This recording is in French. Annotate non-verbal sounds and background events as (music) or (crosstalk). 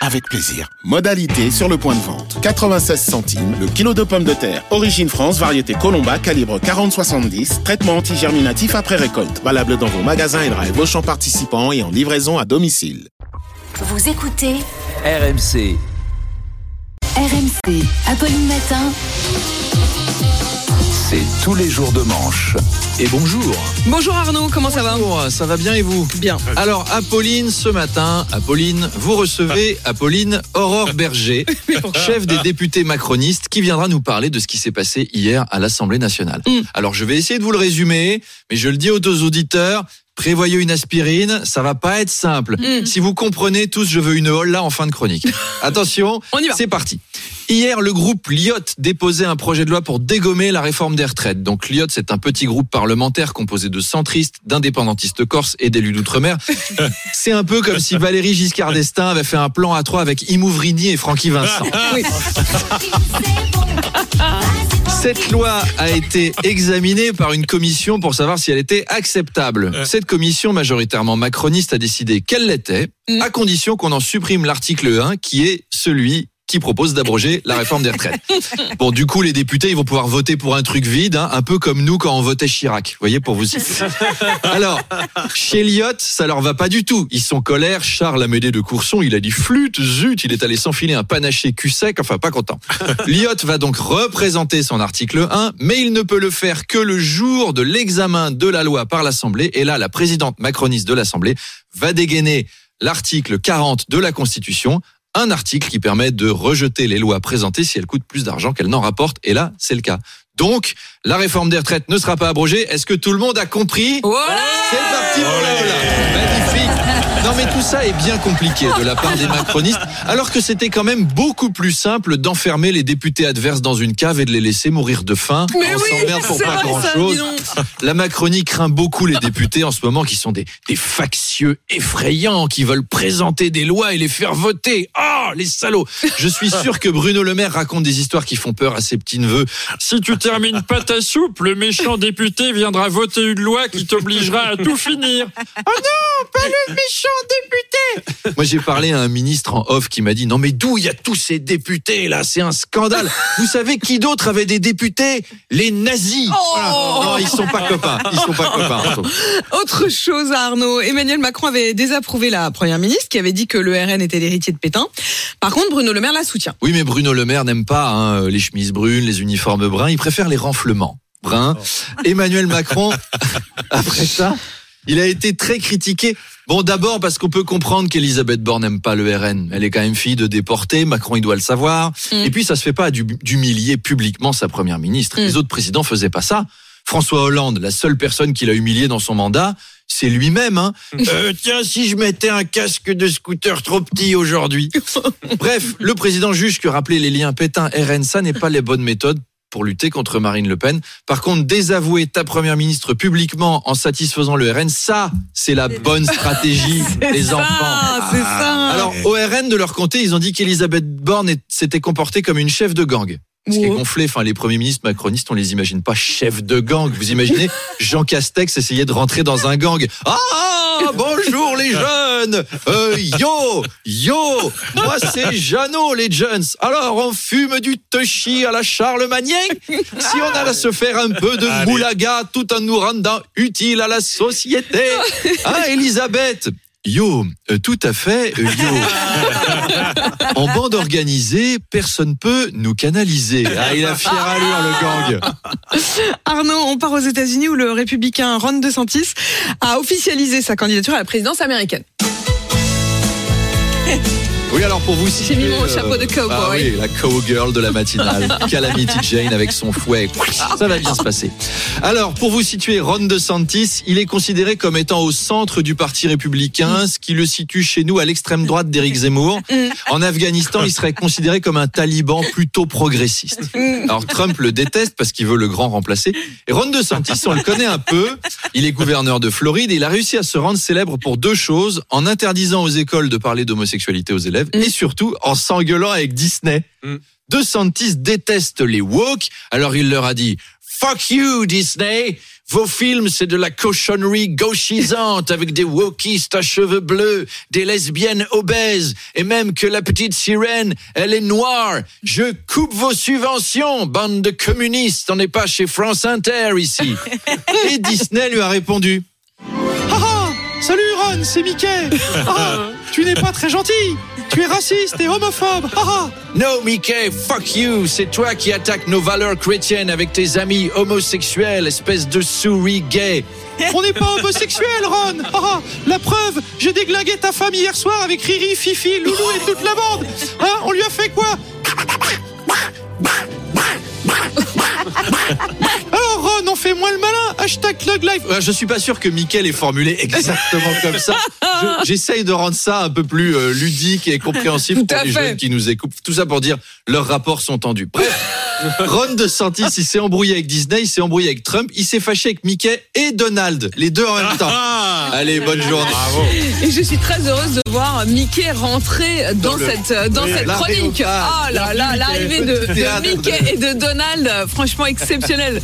avec plaisir. Modalité sur le point de vente. 96 centimes le kilo de pommes de terre. Origine France, variété Colomba, calibre 40-70. Traitement antigerminatif après récolte. Valable dans vos magasins et drive Auchan participants et en livraison à domicile. Vous écoutez RMC. RMC. Apolline Matin. C'est tous les jours de manche. Et bonjour. Bonjour Arnaud, comment ça va Bonjour, ça va bien et vous Bien. Alors Apolline, ce matin, Apolline, vous recevez Apolline Aurore Berger, (laughs) chef des députés macronistes, qui viendra nous parler de ce qui s'est passé hier à l'Assemblée nationale. Mm. Alors je vais essayer de vous le résumer, mais je le dis aux deux auditeurs. Prévoyez une aspirine, ça va pas être simple. Mm. Si vous comprenez tous, je veux une holla en fin de chronique. (laughs) Attention, On y va. c'est parti. Hier, le groupe Lyot déposait un projet de loi pour dégommer la réforme des retraites. Donc Lyot, c'est un petit groupe parlementaire composé de centristes, d'indépendantistes corses et d'élus d'outre-mer. (laughs) C'est un peu comme si Valérie Giscard d'Estaing avait fait un plan à trois avec Imouvrini et Francky Vincent. (laughs) Oui. Cette loi a été examinée par une commission pour savoir si elle était acceptable. Cette commission majoritairement macroniste a décidé qu'elle l'était, Mm. à condition qu'on en supprime l'article 1 qui est celui qui propose d'abroger la réforme des retraites. (laughs) Bon, du coup, les députés, ils vont pouvoir voter pour un truc vide, hein, un peu comme nous quand on votait Chirac. Vous voyez, pour vous citer. (laughs) Alors, chez Lyot, ça leur va pas du tout. Ils sont colère. Charles Amédée de Courson, il a dit flûte, zut, il est allé s'enfiler un panaché cul sec, enfin pas content. (laughs) Lyot va donc représenter son article 1, mais il ne peut le faire que le jour de l'examen de la loi par l'Assemblée. Et là, la présidente macroniste de l'Assemblée va dégainer l'article 40 de la Constitution, un article qui permet de rejeter les lois présentées si elles coûtent plus d'argent qu'elles n'en rapportent. Et là, c'est le cas. Donc, la réforme des retraites ne sera pas abrogée. Est-ce que tout le monde a compris? Voilà c'est mais tout ça est bien compliqué de la part des macronistes, alors que c'était quand même beaucoup plus simple d'enfermer les députés adverses dans une cave et de les laisser mourir de faim. Mais On oui, s'emmerde pour pas vrai, grand ça, chose. dis donc. La Macronie craint beaucoup les députés en ce moment qui sont des, des factieux effrayants qui veulent présenter des lois et les faire voter. Ah, les salauds Je suis sûr que Bruno Le Maire raconte des histoires qui font peur à ses petits-neveux. Si tu termines pas ta soupe, le méchant député viendra voter une loi qui t'obligera à tout finir. Moi, j'ai parlé à un ministre en off qui m'a dit non mais d'où il y a tous ces députés là? C'est un scandale. Vous savez qui d'autre avait des députés? Les nazis. Voilà. Non, ils sont pas copains. Ils sont pas copains. Autre chose Arnaud, Emmanuel Macron avait désapprouvé la première ministre qui avait dit que le RN était l'héritier de Pétain. Par contre, Bruno Le Maire la soutient. Oui, mais Bruno Le Maire n'aime pas hein, les chemises brunes, les uniformes bruns. Il préfère les renflements bruns. Emmanuel Macron, (laughs) après ça, il a été très critiqué. Bon, d'abord parce qu'on peut comprendre qu'Elisabeth Borne n'aime pas le RN. Elle est quand même fille de déportés. Macron, il doit le savoir. Mm. Et puis, ça se fait pas d'hu- d'humilier publiquement sa première ministre. Mm. Les autres présidents faisaient pas ça. François Hollande, la seule personne qu'il a humilié dans son mandat, c'est lui-même. Hein. (laughs) Euh, tiens, si je mettais un casque de scooter trop petit aujourd'hui. (laughs) Bref, le président juge que rappeler les liens Pétain-RN, ça n'est pas les bonnes méthodes pour lutter contre Marine Le Pen. Par contre, désavouer ta première ministre publiquement en satisfaisant le RN, ça, c'est la bonne stratégie (laughs) des Ça, enfants. ça. Alors, au RN, de leur côté, ils ont dit qu'Elisabeth Borne s'était comportée comme une chef de gang. Ce qui est gonflé, enfin, les premiers ministres macronistes, on les imagine pas chefs de gang. Vous imaginez (laughs) Jean Castex essayer de rentrer dans un gang. Ah, bonjour les jeunes Euh, Yo, yo Moi c'est Jeannot les jeunes. Alors, on fume du touchy à la Charlemagne Si on allait se faire un peu de moulaga tout en nous rendant utile à la société. (laughs) Hein, Elisabeth Yo, euh, tout à fait, euh, yo. (laughs) En bande organisée, personne peut nous canaliser. Ah, il a fière allure, le gang. Arnaud, on part aux États-Unis où le républicain Ron DeSantis a officialisé sa candidature à la présidence américaine. Oui, alors pour vous J'ai situer, mis mon euh, chapeau de cowboy. Ah oui, la cowgirl de la matinale. (laughs) Calamity Jane avec son fouet. Ça va bien se passer. Alors, pour vous situer, Ron DeSantis, il est considéré comme étant au centre du parti républicain, ce qui le situe chez nous à l'extrême droite d'Éric Zemmour. En Afghanistan, il serait considéré comme un taliban plutôt progressiste. Alors, Trump le déteste parce qu'il veut le grand remplacer. Et Ron DeSantis, on le connaît un peu. Il est gouverneur de Floride et il a réussi à se rendre célèbre pour deux choses, en interdisant aux écoles de parler d'homosexualité aux élèves et surtout en s'engueulant avec Disney. DeSantis déteste les woke, alors il leur a dit Fuck you Disney vos films, c'est de la cochonnerie gauchisante avec des wokistes à cheveux bleus, des lesbiennes obèses, et même que la petite sirène, elle est noire. Je coupe vos subventions, bande de communistes, on n'est pas chez France Inter ici. (laughs) Et Disney lui a répondu Ah ah Salut Ron, c'est Mickey. Ah, Tu n'es pas très gentil. Tu es raciste et homophobe. Ah ah. No, Mickey, fuck you. C'est toi qui attaques nos valeurs chrétiennes avec tes amis homosexuels, espèce de souris gay. On n'est pas homosexuel, Ron. Ah ah. La preuve, j'ai déglingué ta femme hier soir avec Riri, Fifi, Loulou et toute la bande Hashtag Thug Life Euh, Je suis pas sûr que Mickey l'ait formulé exactement comme ça. Je- J'essaye de rendre ça un peu plus euh, ludique et compréhensible Tout pour les fait. jeunes qui nous écoutent. Tout ça pour dire leurs rapports sont tendus. Bref, (laughs) Ron DeSantis, il s'est embrouillé avec Disney, il s'est embrouillé avec Trump, il s'est fâché avec Mickey et Donald, les deux en même temps. Allez, bonne journée. Et je suis très heureuse de voir Mickey rentrer dans, Dans le- cette, dans Oui, cette chronique. Oh là là, l'arrivée de, de. Mickey et de Donald, franchement exceptionnelle.